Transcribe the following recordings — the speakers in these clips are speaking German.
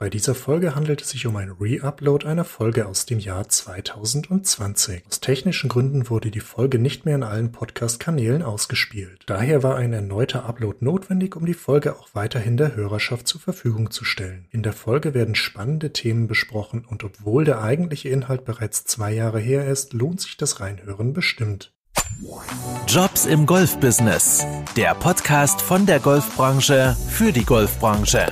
Bei dieser Folge handelt es sich um ein Re-Upload einer Folge aus dem Jahr 2020. Aus technischen Gründen wurde die Folge nicht mehr in allen Podcast-Kanälen ausgespielt. Daher war ein erneuter Upload notwendig, um die Folge auch weiterhin der Hörerschaft zur Verfügung zu stellen. In der Folge werden spannende Themen besprochen und obwohl der eigentliche Inhalt bereits zwei Jahre her ist, lohnt sich das Reinhören bestimmt. Jobs im Golfbusiness. Der Podcast von der Golfbranche für die Golfbranche.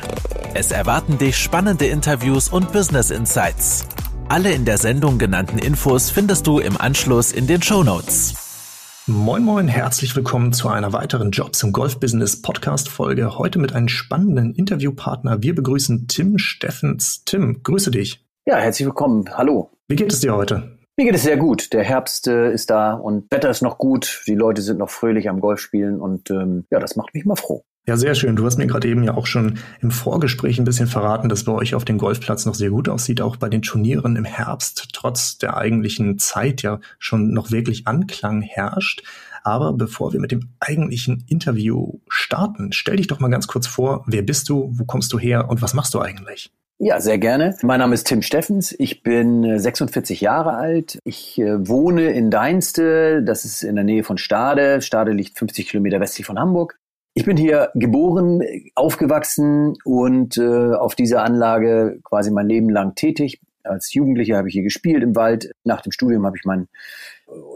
Es erwarten dich spannende Interviews und Business Insights. Alle in der Sendung genannten Infos findest du im Anschluss in den Show Notes. Moin Moin, herzlich willkommen zu einer weiteren Jobs im Golfbusiness Podcast Folge. Heute mit einem spannenden Interviewpartner. Wir begrüßen Tim Steffens. Tim, grüße dich. Ja, herzlich willkommen. Hallo. Wie geht es dir heute? Mir geht es sehr gut. Der Herbst äh, ist da und Wetter ist noch gut. Die Leute sind noch fröhlich am Golf spielen und ähm, ja, das macht mich mal froh. Ja, sehr schön. Du hast mir gerade eben ja auch schon im Vorgespräch ein bisschen verraten, dass bei euch auf dem Golfplatz noch sehr gut aussieht, auch bei den Turnieren im Herbst, trotz der eigentlichen Zeit ja schon noch wirklich Anklang herrscht. Aber bevor wir mit dem eigentlichen Interview starten, stell dich doch mal ganz kurz vor, wer bist du, wo kommst du her und was machst du eigentlich? Ja, sehr gerne. Mein Name ist Tim Steffens. Ich bin 46 äh, Jahre alt. Ich äh, wohne in Deinste. Das ist in der Nähe von Stade. Stade liegt 50 Kilometer westlich von Hamburg. Ich bin hier geboren, aufgewachsen und äh, auf dieser Anlage quasi mein Leben lang tätig. Als Jugendlicher habe ich hier gespielt im Wald. Nach dem Studium habe ich mein,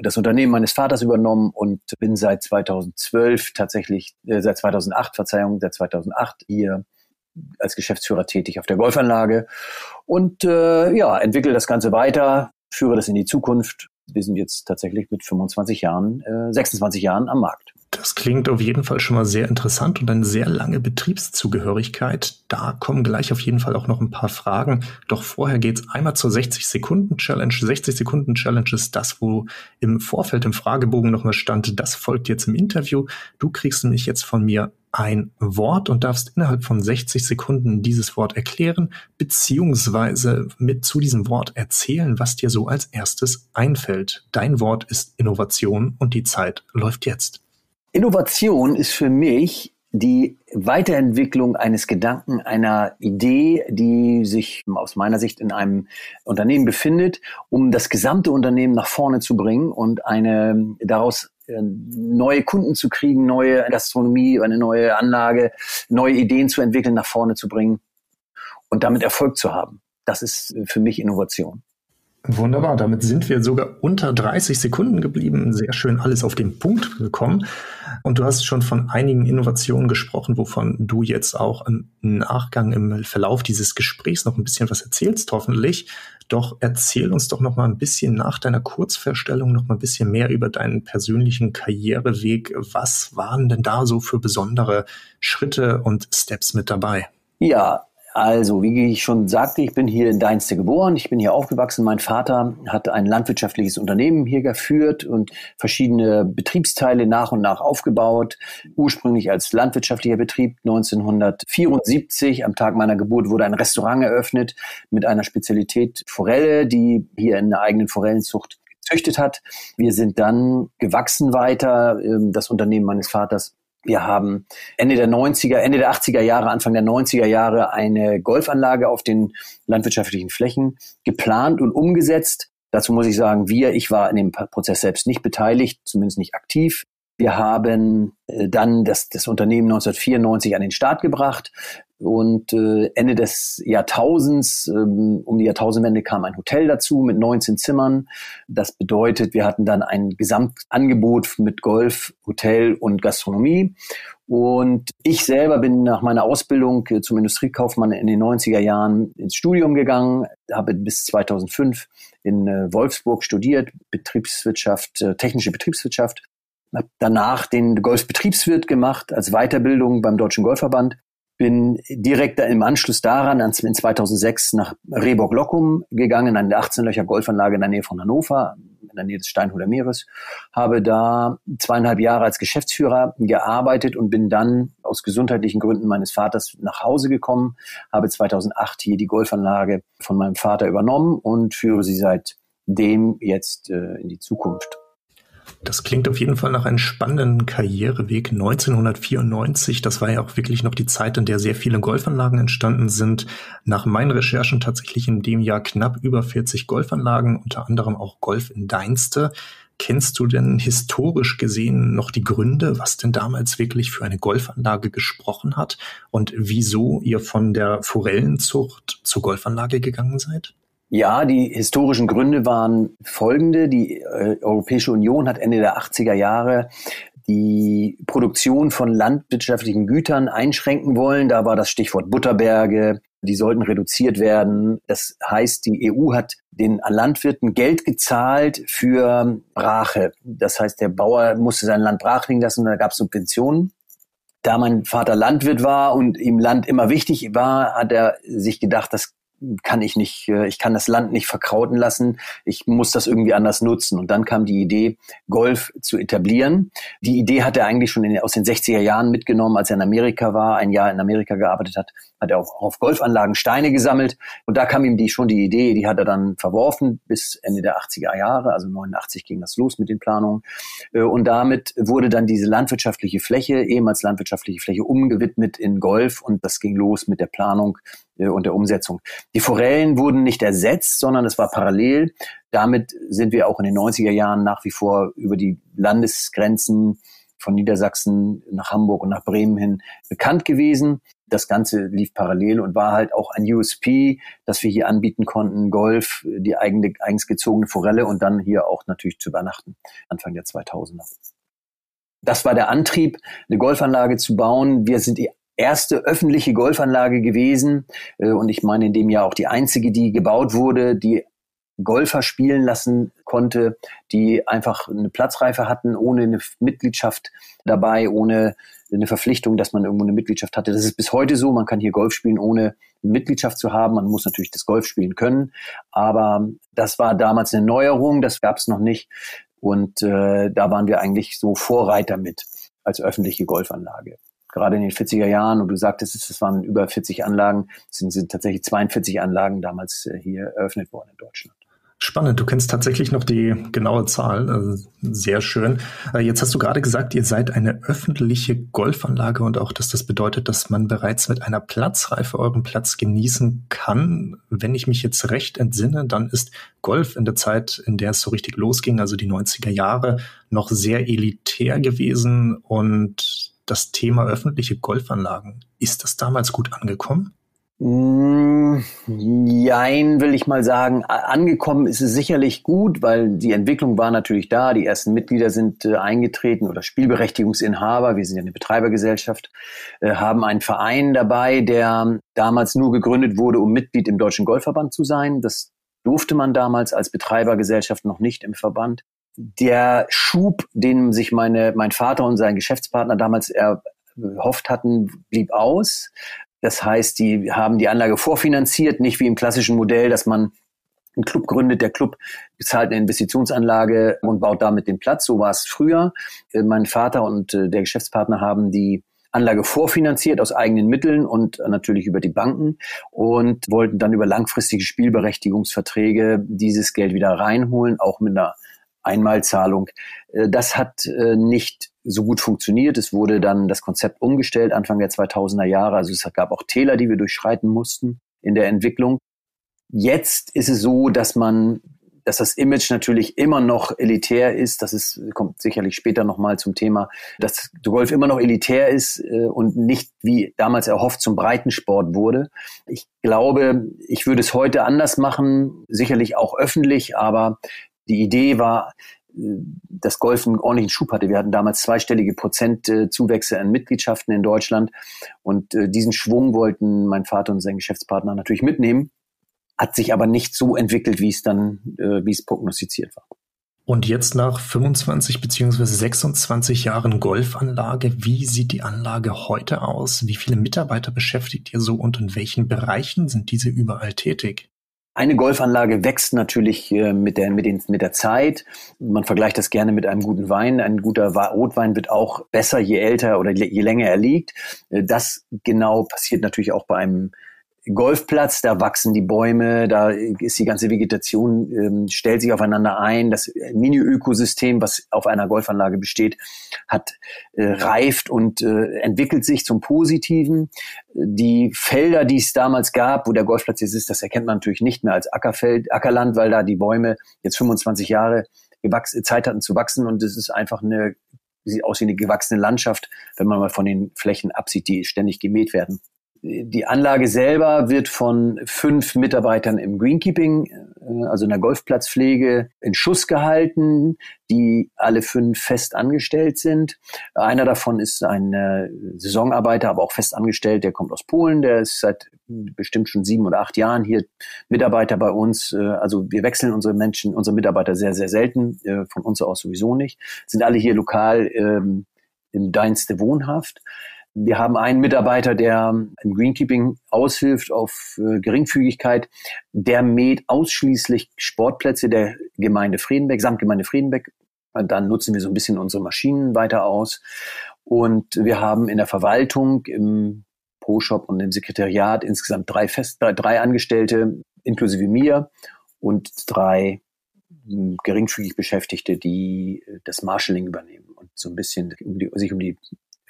das Unternehmen meines Vaters übernommen und bin seit 2012 tatsächlich, äh, seit 2008, Verzeihung, seit 2008 hier als Geschäftsführer tätig auf der Golfanlage und äh, ja, entwickle das Ganze weiter, führe das in die Zukunft. Wir sind jetzt tatsächlich mit 25 Jahren, äh, 26 Jahren am Markt. Das klingt auf jeden Fall schon mal sehr interessant und eine sehr lange Betriebszugehörigkeit. Da kommen gleich auf jeden Fall auch noch ein paar Fragen. Doch vorher geht's einmal zur 60-Sekunden-Challenge. 60-Sekunden-Challenge ist das, wo im Vorfeld im Fragebogen nochmal stand, das folgt jetzt im Interview. Du kriegst nämlich jetzt von mir ein Wort und darfst innerhalb von 60 Sekunden dieses Wort erklären, beziehungsweise mit zu diesem Wort erzählen, was dir so als erstes einfällt. Dein Wort ist Innovation und die Zeit läuft jetzt. Innovation ist für mich die Weiterentwicklung eines Gedanken, einer Idee, die sich aus meiner Sicht in einem Unternehmen befindet, um das gesamte Unternehmen nach vorne zu bringen und eine daraus äh, neue Kunden zu kriegen, neue Gastronomie, eine neue Anlage, neue Ideen zu entwickeln, nach vorne zu bringen und damit Erfolg zu haben. Das ist für mich Innovation. Wunderbar, damit sind wir sogar unter 30 Sekunden geblieben. Sehr schön alles auf den Punkt gekommen. Und du hast schon von einigen Innovationen gesprochen, wovon du jetzt auch im Nachgang, im Verlauf dieses Gesprächs noch ein bisschen was erzählst, hoffentlich. Doch erzähl uns doch noch mal ein bisschen nach deiner Kurzverstellung noch mal ein bisschen mehr über deinen persönlichen Karriereweg. Was waren denn da so für besondere Schritte und Steps mit dabei? Ja, also, wie ich schon sagte, ich bin hier in Deinste geboren, ich bin hier aufgewachsen. Mein Vater hat ein landwirtschaftliches Unternehmen hier geführt und verschiedene Betriebsteile nach und nach aufgebaut. Ursprünglich als landwirtschaftlicher Betrieb 1974, am Tag meiner Geburt, wurde ein Restaurant eröffnet mit einer Spezialität Forelle, die hier in der eigenen Forellenzucht gezüchtet hat. Wir sind dann gewachsen weiter. Ähm, das Unternehmen meines Vaters wir haben Ende der 90er, Ende der 80er Jahre, Anfang der 90er Jahre eine Golfanlage auf den landwirtschaftlichen Flächen geplant und umgesetzt. Dazu muss ich sagen, wir, ich war in dem Prozess selbst nicht beteiligt, zumindest nicht aktiv. Wir haben äh, dann das, das Unternehmen 1994 an den Start gebracht und äh, Ende des Jahrtausends, ähm, um die Jahrtausendwende kam ein Hotel dazu mit 19 Zimmern. Das bedeutet, wir hatten dann ein Gesamtangebot mit Golf, Hotel und Gastronomie. Und ich selber bin nach meiner Ausbildung äh, zum Industriekaufmann in den 90er Jahren ins Studium gegangen, habe bis 2005 in äh, Wolfsburg studiert, Betriebswirtschaft, äh, technische Betriebswirtschaft habe danach den Golfbetriebswirt gemacht als Weiterbildung beim Deutschen Golfverband bin direkt im Anschluss daran in 2006 nach Rehbock-Lockum gegangen, eine 18-Löcher Golfanlage in der Nähe von Hannover, in der Nähe des Steinhuder Meeres, habe da zweieinhalb Jahre als Geschäftsführer gearbeitet und bin dann aus gesundheitlichen Gründen meines Vaters nach Hause gekommen, habe 2008 hier die Golfanlage von meinem Vater übernommen und führe sie seitdem jetzt äh, in die Zukunft. Das klingt auf jeden Fall nach einem spannenden Karriereweg. 1994, das war ja auch wirklich noch die Zeit, in der sehr viele Golfanlagen entstanden sind. Nach meinen Recherchen tatsächlich in dem Jahr knapp über 40 Golfanlagen, unter anderem auch Golf in Deinste. Kennst du denn historisch gesehen noch die Gründe, was denn damals wirklich für eine Golfanlage gesprochen hat und wieso ihr von der Forellenzucht zur Golfanlage gegangen seid? Ja, die historischen Gründe waren folgende. Die äh, Europäische Union hat Ende der 80er Jahre die Produktion von landwirtschaftlichen Gütern einschränken wollen. Da war das Stichwort Butterberge. Die sollten reduziert werden. Das heißt, die EU hat den Landwirten Geld gezahlt für Brache. Das heißt, der Bauer musste sein Land brach liegen lassen und da gab es Subventionen. Da mein Vater Landwirt war und ihm Land immer wichtig war, hat er sich gedacht, das kann ich nicht, äh, ich kann das Land nicht verkrauten lassen, ich muss das irgendwie anders nutzen. Und dann kam die Idee, Golf zu etablieren. Die Idee hat er eigentlich schon in, aus den 60er Jahren mitgenommen, als er in Amerika war, ein Jahr in Amerika gearbeitet hat, hat er auch auf Golfanlagen Steine gesammelt. Und da kam ihm die, schon die Idee, die hat er dann verworfen bis Ende der 80er Jahre, also 89 ging das los mit den Planungen. Äh, und damit wurde dann diese landwirtschaftliche Fläche, ehemals landwirtschaftliche Fläche, umgewidmet in Golf und das ging los mit der Planung äh, und der Umsetzung. Die Forellen wurden nicht ersetzt, sondern es war parallel. Damit sind wir auch in den 90er Jahren nach wie vor über die Landesgrenzen von Niedersachsen nach Hamburg und nach Bremen hin bekannt gewesen. Das Ganze lief parallel und war halt auch ein USP, dass wir hier anbieten konnten, Golf, die eigene, eigens gezogene Forelle und dann hier auch natürlich zu übernachten, Anfang der 2000er. Das war der Antrieb, eine Golfanlage zu bauen. Wir sind die erste öffentliche Golfanlage gewesen äh, und ich meine in dem Jahr auch die einzige, die gebaut wurde, die Golfer spielen lassen konnte, die einfach eine Platzreife hatten, ohne eine Mitgliedschaft dabei, ohne eine Verpflichtung, dass man irgendwo eine Mitgliedschaft hatte. Das ist bis heute so. Man kann hier Golf spielen, ohne Mitgliedschaft zu haben. Man muss natürlich das Golf spielen können. Aber das war damals eine Neuerung. Das gab es noch nicht. Und äh, da waren wir eigentlich so Vorreiter mit als öffentliche Golfanlage gerade in den 40er Jahren, und du sagtest, es waren über 40 Anlagen, sind, sind tatsächlich 42 Anlagen damals äh, hier eröffnet worden in Deutschland. Spannend, du kennst tatsächlich noch die genaue Zahl. Also sehr schön. Äh, jetzt hast du gerade gesagt, ihr seid eine öffentliche Golfanlage und auch, dass das bedeutet, dass man bereits mit einer Platzreife euren Platz genießen kann. Wenn ich mich jetzt recht entsinne, dann ist Golf in der Zeit, in der es so richtig losging, also die 90er Jahre, noch sehr elitär gewesen und das Thema öffentliche Golfanlagen, ist das damals gut angekommen? Jein, will ich mal sagen. Angekommen ist es sicherlich gut, weil die Entwicklung war natürlich da. Die ersten Mitglieder sind äh, eingetreten oder Spielberechtigungsinhaber. Wir sind ja eine Betreibergesellschaft, äh, haben einen Verein dabei, der damals nur gegründet wurde, um Mitglied im Deutschen Golfverband zu sein. Das durfte man damals als Betreibergesellschaft noch nicht im Verband. Der Schub, den sich meine, mein Vater und sein Geschäftspartner damals erhofft hatten, blieb aus. Das heißt, die haben die Anlage vorfinanziert, nicht wie im klassischen Modell, dass man einen Club gründet, der Club bezahlt eine Investitionsanlage und baut damit den Platz. So war es früher. Äh, mein Vater und äh, der Geschäftspartner haben die Anlage vorfinanziert aus eigenen Mitteln und natürlich über die Banken und wollten dann über langfristige Spielberechtigungsverträge dieses Geld wieder reinholen, auch mit einer Einmalzahlung. Äh, das hat nicht so gut funktioniert. Es wurde dann das Konzept umgestellt Anfang der 2000er Jahre. Also es gab auch Täler, die wir durchschreiten mussten in der Entwicklung. Jetzt ist es so, dass man, dass das Image natürlich immer noch elitär ist. Das ist, kommt sicherlich später nochmal zum Thema, dass Golf immer noch elitär ist äh, und nicht wie damals erhofft zum Breitensport wurde. Ich glaube, ich würde es heute anders machen, sicherlich auch öffentlich, aber die Idee war, das Golf einen ordentlichen Schub hatte. Wir hatten damals zweistellige Prozentzuwächse an Mitgliedschaften in Deutschland und äh, diesen Schwung wollten mein Vater und sein Geschäftspartner natürlich mitnehmen, hat sich aber nicht so entwickelt, wie es dann, äh, wie es prognostiziert war. Und jetzt nach 25 beziehungsweise 26 Jahren Golfanlage, wie sieht die Anlage heute aus? Wie viele Mitarbeiter beschäftigt ihr so und in welchen Bereichen sind diese überall tätig? Eine Golfanlage wächst natürlich äh, mit, der, mit, den, mit der Zeit. Man vergleicht das gerne mit einem guten Wein. Ein guter Rotwein wird auch besser, je älter oder je länger er liegt. Äh, das genau passiert natürlich auch bei einem Golfplatz, da wachsen die Bäume, da ist die ganze Vegetation, ähm, stellt sich aufeinander ein. Das Mini-Ökosystem, was auf einer Golfanlage besteht, hat äh, reift und äh, entwickelt sich zum Positiven. Die Felder, die es damals gab, wo der Golfplatz jetzt ist, das erkennt man natürlich nicht mehr als Ackerfeld, Ackerland, weil da die Bäume jetzt 25 Jahre Zeit hatten zu wachsen und es ist einfach eine sieht aus wie eine gewachsene Landschaft, wenn man mal von den Flächen absieht, die ständig gemäht werden. Die Anlage selber wird von fünf Mitarbeitern im Greenkeeping, äh, also in der Golfplatzpflege, in Schuss gehalten, die alle fünf fest angestellt sind. Einer davon ist ein äh, Saisonarbeiter, aber auch fest angestellt, der kommt aus Polen, der ist seit bestimmt schon sieben oder acht Jahren hier Mitarbeiter bei uns. Äh, also wir wechseln unsere Menschen, unsere Mitarbeiter sehr, sehr selten, von uns aus sowieso nicht. Sind alle hier lokal ähm, im Deinste wohnhaft. Wir haben einen Mitarbeiter, der im Greenkeeping aushilft auf äh, Geringfügigkeit. Der mäht ausschließlich Sportplätze der Gemeinde Friedenbeck, Samtgemeinde Friedenbeck. Dann nutzen wir so ein bisschen unsere Maschinen weiter aus. Und wir haben in der Verwaltung, im Pro-Shop und im Sekretariat insgesamt drei, Fest, drei, drei Angestellte, inklusive mir, und drei hm, geringfügig Beschäftigte, die äh, das Marshalling übernehmen und so ein bisschen sich um die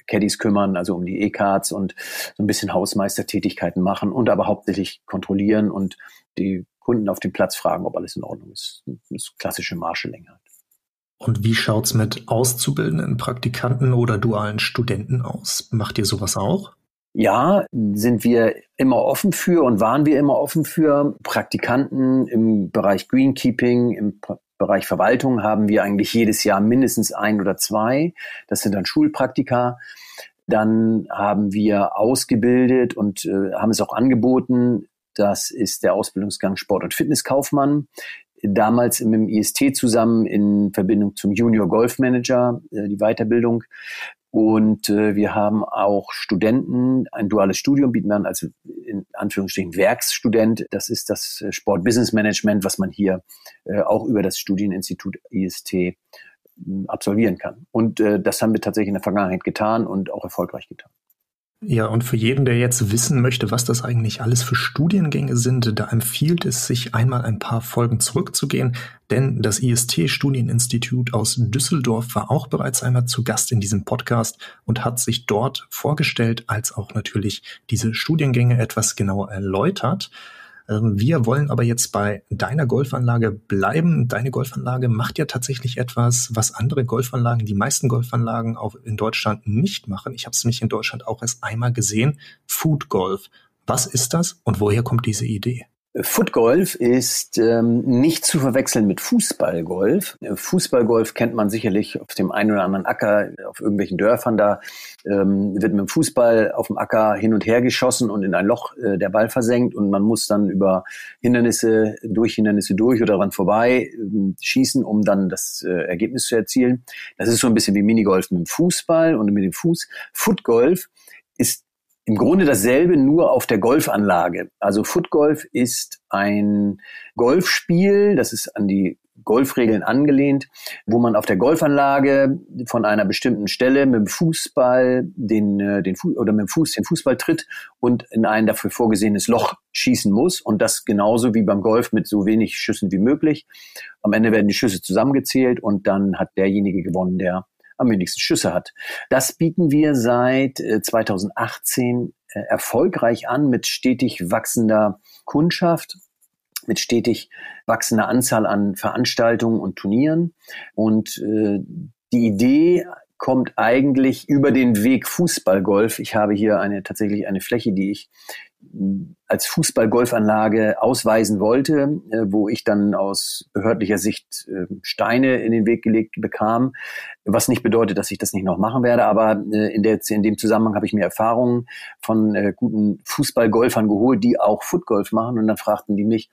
Caddies kümmern, also um die E-Cards und so ein bisschen Hausmeistertätigkeiten machen und aber hauptsächlich kontrollieren und die Kunden auf dem Platz fragen, ob alles in Ordnung ist. Das klassische Marshalling halt. Und wie schaut's mit auszubildenden Praktikanten oder dualen Studenten aus? Macht ihr sowas auch? Ja, sind wir immer offen für und waren wir immer offen für Praktikanten im Bereich Greenkeeping, im Bereich Verwaltung haben wir eigentlich jedes Jahr mindestens ein oder zwei. Das sind dann Schulpraktika. Dann haben wir ausgebildet und äh, haben es auch angeboten. Das ist der Ausbildungsgang Sport- und Fitnesskaufmann. Damals mit dem IST zusammen in Verbindung zum Junior Golf Manager, äh, die Weiterbildung. Und äh, wir haben auch Studenten, ein duales Studium bieten wir an, also in Anführungsstrichen Werksstudent. Das ist das äh, Sport Business Management, was man hier äh, auch über das Studieninstitut IST äh, absolvieren kann. Und äh, das haben wir tatsächlich in der Vergangenheit getan und auch erfolgreich getan. Ja, und für jeden, der jetzt wissen möchte, was das eigentlich alles für Studiengänge sind, da empfiehlt es sich einmal ein paar Folgen zurückzugehen, denn das IST-Studieninstitut aus Düsseldorf war auch bereits einmal zu Gast in diesem Podcast und hat sich dort vorgestellt, als auch natürlich diese Studiengänge etwas genauer erläutert. Ähm, wir wollen aber jetzt bei deiner Golfanlage bleiben. Deine Golfanlage macht ja tatsächlich etwas, was andere Golfanlagen, die meisten Golfanlagen auch in Deutschland nicht machen. Ich habe es nämlich in Deutschland auch erst einmal gesehen. Food Golf. Was ist das und woher kommt diese Idee? Footgolf ist ähm, nicht zu verwechseln mit Fußballgolf. Fußballgolf kennt man sicherlich auf dem einen oder anderen Acker, auf irgendwelchen Dörfern. Da ähm, wird mit dem Fußball auf dem Acker hin und her geschossen und in ein Loch äh, der Ball versenkt und man muss dann über Hindernisse, durch Hindernisse durch oder daran vorbei äh, schießen, um dann das äh, Ergebnis zu erzielen. Das ist so ein bisschen wie Minigolf mit dem Fußball und mit dem Fuß. Footgolf ist im Grunde dasselbe, nur auf der Golfanlage. Also Footgolf ist ein Golfspiel, das ist an die Golfregeln angelehnt, wo man auf der Golfanlage von einer bestimmten Stelle mit dem Fußball den, äh, den Fu oder mit dem Fuß den Fußball tritt und in ein dafür vorgesehenes Loch schießen muss und das genauso wie beim Golf mit so wenig Schüssen wie möglich. Am Ende werden die Schüsse zusammengezählt und dann hat derjenige gewonnen, der am wenigsten Schüsse hat. Das bieten wir seit 2018 äh, äh, erfolgreich an mit stetig wachsender Kundschaft mit stetig wachsender Anzahl an Veranstaltungen und Turnieren. Und äh, die Idee kommt eigentlich über den Weg Fußballgolf. Ich habe hier eine tatsächlich eine Fläche, die ich als Fußball-Golfanlage ausweisen wollte, äh, wo ich dann aus behördlicher Sicht äh, Steine in den Weg gelegt bekam, was nicht bedeutet, dass ich das nicht noch machen werde, aber äh, in, der, in dem Zusammenhang habe ich mir Erfahrungen von äh, guten Fußball-Golfern geholt, die auch Footgolf machen und dann fragten die mich,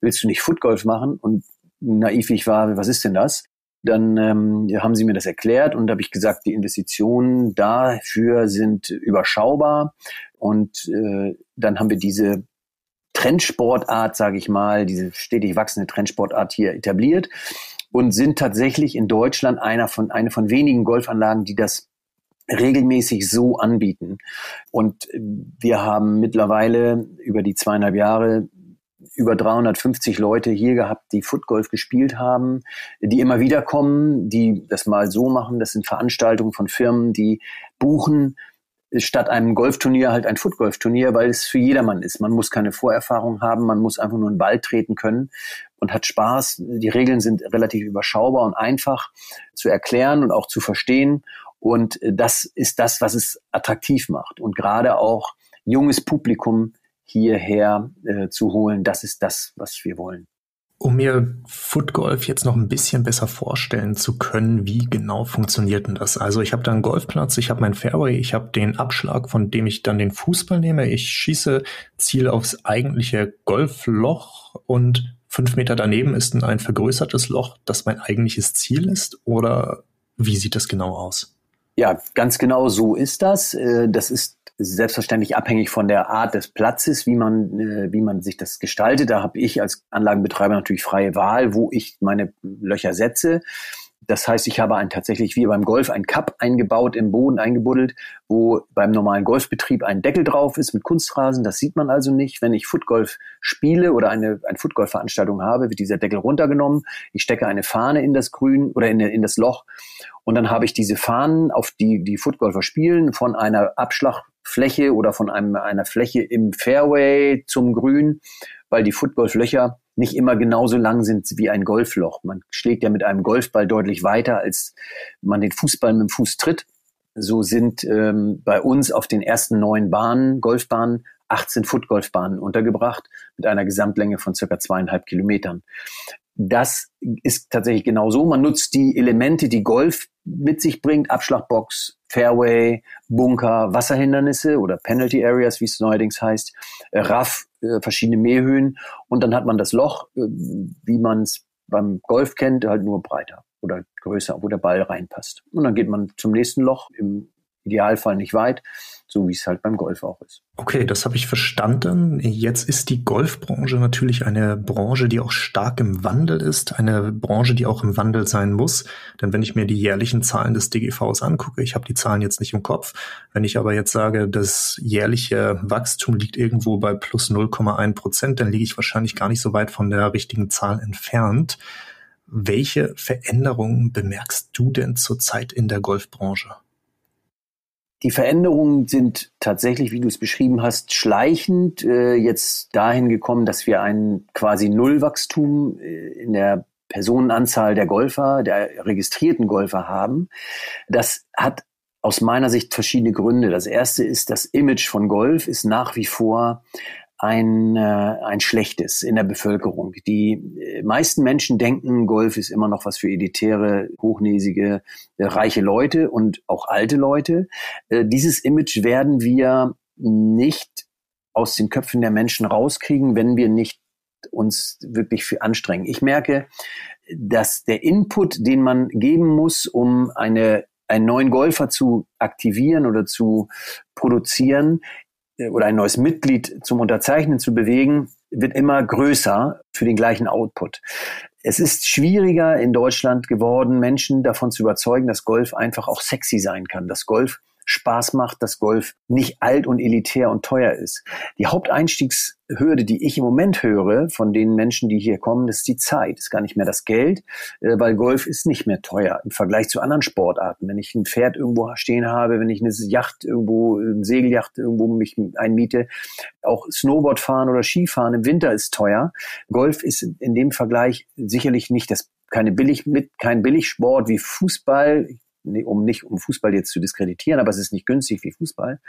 willst du nicht Footgolf machen? Und naiv ich war, was ist denn das? Dann ähm, haben sie mir das erklärt und habe ich gesagt, die Investitionen dafür sind überschaubar. Und äh, dann haben wir diese Trendsportart, sage ich mal, diese stetig wachsende Trendsportart hier etabliert und sind tatsächlich in Deutschland einer von, eine von wenigen Golfanlagen, die das regelmäßig so anbieten. Und wir haben mittlerweile über die zweieinhalb Jahre über 350 Leute hier gehabt, die Footgolf gespielt haben, die immer wieder kommen, die das mal so machen. Das sind Veranstaltungen von Firmen, die buchen statt einem Golfturnier halt ein Footgolfturnier, weil es für jedermann ist. Man muss keine Vorerfahrung haben, man muss einfach nur einen Ball treten können und hat Spaß. Die Regeln sind relativ überschaubar und einfach zu erklären und auch zu verstehen. Und das ist das, was es attraktiv macht. Und gerade auch junges Publikum hierher äh, zu holen, das ist das, was wir wollen. Um mir Footgolf jetzt noch ein bisschen besser vorstellen zu können, wie genau funktioniert denn das? Also ich habe da einen Golfplatz, ich habe mein Fairway, ich habe den Abschlag, von dem ich dann den Fußball nehme. Ich schieße, ziele aufs eigentliche Golfloch und fünf Meter daneben ist ein vergrößertes Loch, das mein eigentliches Ziel ist. Oder wie sieht das genau aus? Ja, ganz genau so ist das. Äh, das ist selbstverständlich abhängig von der Art des Platzes, wie man, äh, wie man sich das gestaltet. Da habe ich als Anlagenbetreiber natürlich freie Wahl, wo ich meine Löcher setze. Das heißt, ich habe ein tatsächlich wie beim Golf ein Cup eingebaut, im Boden eingebuddelt, wo beim normalen Golfbetrieb ein Deckel drauf ist mit Kunstrasen. Das sieht man also nicht. Wenn ich Footgolf spiele oder eine, eine Footgolf-Veranstaltung habe, wird dieser Deckel runtergenommen. Ich stecke eine Fahne in das Grün oder in, in das Loch und dann habe ich diese Fahnen, auf die die Footgolfer spielen, von einer Abschlag Fläche oder von einem, einer Fläche im Fairway zum Grün, weil die Footgolflöcher nicht immer genauso lang sind wie ein Golfloch. Man schlägt ja mit einem Golfball deutlich weiter, als man den Fußball mit dem Fuß tritt. So sind ähm, bei uns auf den ersten neun Bahnen, Golfbahnen, 18 Footgolfbahnen untergebracht mit einer Gesamtlänge von circa zweieinhalb Kilometern. Das ist tatsächlich genau so. Man nutzt die Elemente, die Golf mit sich bringt, Abschlagbox, Fairway, Bunker, Wasserhindernisse oder Penalty Areas, wie es neuerdings heißt, äh, Raff, äh, verschiedene Mähhöhen und dann hat man das Loch, äh, wie man es beim Golf kennt, halt nur breiter oder größer, wo der Ball reinpasst. Und dann geht man zum nächsten Loch, im Idealfall nicht weit, so wie es halt beim Golf auch ist. Okay, das habe ich verstanden. Jetzt ist die Golfbranche natürlich eine Branche, die auch stark im Wandel ist, eine Branche, die auch im Wandel sein muss. Denn wenn ich mir die jährlichen Zahlen des DGVs angucke, ich habe die Zahlen jetzt nicht im Kopf, wenn ich aber jetzt sage, das jährliche Wachstum liegt irgendwo bei plus 0,1 Prozent, dann liege ich wahrscheinlich gar nicht so weit von der richtigen Zahl entfernt. Welche Veränderungen bemerkst du denn zurzeit in der Golfbranche? Die Veränderungen sind tatsächlich, wie du es beschrieben hast, schleichend äh, jetzt dahin gekommen, dass wir ein quasi Nullwachstum äh, in der Personenanzahl der Golfer, der registrierten Golfer haben. Das hat aus meiner Sicht verschiedene Gründe. Das erste ist, das Image von Golf ist nach wie vor ein, äh, ein schlechtes in der Bevölkerung. Die äh, meisten Menschen denken, Golf ist immer noch was für elitäre, hochnäsige, äh, reiche Leute und auch alte Leute. Äh, dieses Image werden wir nicht aus den Köpfen der Menschen rauskriegen, wenn wir nicht uns wirklich für anstrengen. Ich merke, dass der Input, den man geben muss, um eine einen neuen Golfer zu aktivieren oder zu produzieren, oder ein neues Mitglied zum Unterzeichnen zu bewegen, wird immer größer für den gleichen Output. Es ist schwieriger in Deutschland geworden, Menschen davon zu überzeugen, dass Golf einfach auch sexy sein kann, dass Golf Spaß macht, dass Golf nicht alt und elitär und teuer ist. Die Haupteinstiegshürde, die ich im Moment höre von den Menschen, die hier kommen, ist die Zeit, ist gar nicht mehr das Geld, äh, weil Golf ist nicht mehr teuer im Vergleich zu anderen Sportarten. Wenn ich ein Pferd irgendwo stehen habe, wenn ich eine Yacht irgendwo, eine Segelyacht irgendwo mich einmiete, auch Snowboard fahren oder Skifahren im Winter ist teuer. Golf ist in dem Vergleich sicherlich nicht das keine billig mit kein Billigsport wie Fußball um nicht um Fußball jetzt zu diskreditieren, aber es ist nicht günstig wie Fußball.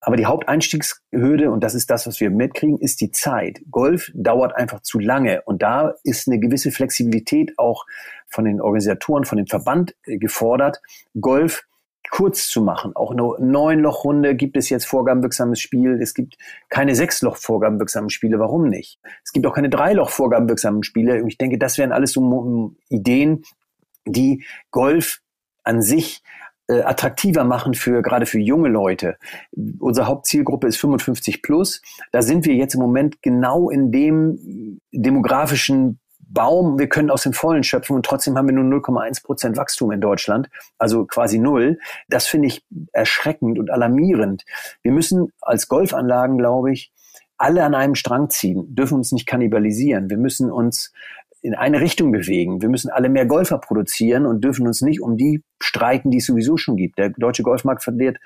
Aber die Haupteinstiegshürde, und das ist das, was wir mitkriegen, ist die Zeit. Golf dauert einfach zu lange und da ist eine gewisse Flexibilität auch von den Organisatoren, von dem Verband äh, gefordert, Golf kurz zu machen. Auch eine Neun-Loch-Runde gibt es jetzt vorgabenwirksames Spiel. Es gibt keine Sechs-Loch-vorgabenwirksamen Spiele. Warum nicht? Es gibt auch keine Drei-Loch-vorgabenwirksamen Spiele. Ich denke, das wären alles so Ideen, die Golf an sich äh, attraktiver machen für gerade für junge Leute. Unsere Hauptzielgruppe ist 55 plus. Da sind wir jetzt im Moment genau in dem demografischen Baum, wir können aus dem Vollen schöpfen und trotzdem haben wir nur 0,1 Prozent Wachstum in Deutschland, also quasi null. Das finde ich erschreckend und alarmierend. Wir müssen als Golfanlagen, glaube ich, alle an einem Strang ziehen, dürfen uns nicht kannibalisieren. Wir müssen uns in eine Richtung bewegen. Wir müssen alle mehr Golfer produzieren und dürfen uns nicht um die streiten, die es sowieso schon gibt. Der deutsche Golfmarkt verliert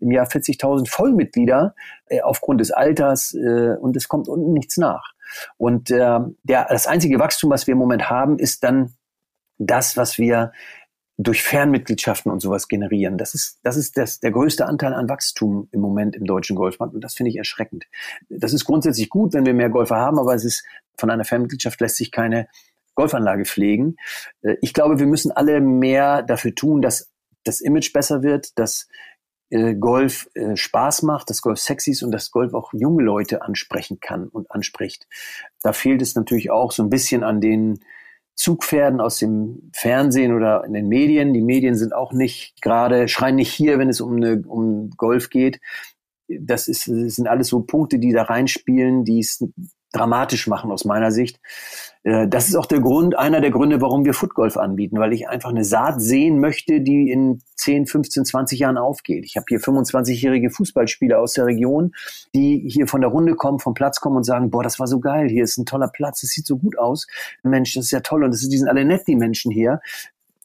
im Jahr 40.000 Vollmitglieder äh, aufgrund des Alters äh, und es kommt unten nichts nach. Und äh, der, das einzige Wachstum, was wir im Moment haben, ist dann das, was wir durch Fernmitgliedschaften und sowas generieren. Das ist, das ist das, der größte Anteil an Wachstum im Moment im deutschen Golfmarkt und das finde ich erschreckend. Das ist grundsätzlich gut, wenn wir mehr Golfer haben, aber es ist von einer Fernmitgliedschaft lässt sich keine Golfanlage pflegen. Äh, ich glaube, wir müssen alle mehr dafür tun, dass das Image besser wird, dass äh, Golf äh, Spaß macht, dass Golf sexy ist und dass Golf auch junge Leute ansprechen kann und anspricht. Da fehlt es natürlich auch so ein bisschen an den Zugpferden aus dem Fernsehen oder in den Medien. Die Medien sind auch nicht gerade, schreien nicht hier, wenn es um, eine, um Golf geht. Das, ist, das sind alles so Punkte, die da reinspielen, die es dramatisch machen aus meiner Sicht. Äh, das ist auch der Grund, einer der Gründe, warum wir Footgolf anbieten, weil ich einfach eine Saat sehen möchte, die in 10, 15, 20 Jahren aufgeht. Ich habe hier 25-jährige Fußballspieler aus der Region, die hier von der Runde kommen, vom Platz kommen und sagen, boah, das war so geil, hier ist ein toller Platz, es sieht so gut aus. Mensch, das ist ja toll und das ist, die sind alle nett, die Menschen hier.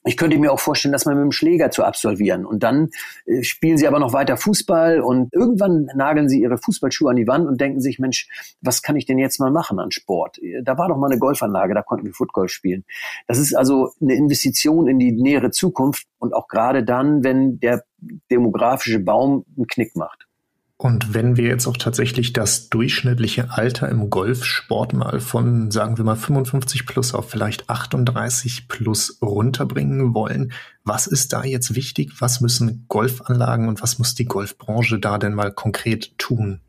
Ich könnte mir auch vorstellen, das mal mit dem Schläger zu absolvieren. Und dann äh, spielen sie aber noch weiter Fußball und irgendwann nageln sie ihre Fußballschuhe an die Wand und denken sich, Mensch, was kann ich denn jetzt mal machen an Sport? Da war doch mal eine Golfanlage, da konnten wir Footgolf spielen. Das ist also eine Investition in die nähere Zukunft und auch gerade dann, wenn der demografische Baum einen Knick macht. Und wenn wir jetzt auch tatsächlich das durchschnittliche Alter im Golfsport mal von, sagen wir mal, 55 plus auf vielleicht 38 plus runterbringen wollen, was ist da jetzt wichtig? Was müssen Golfanlagen und was muss die Golfbranche da denn mal konkret tun?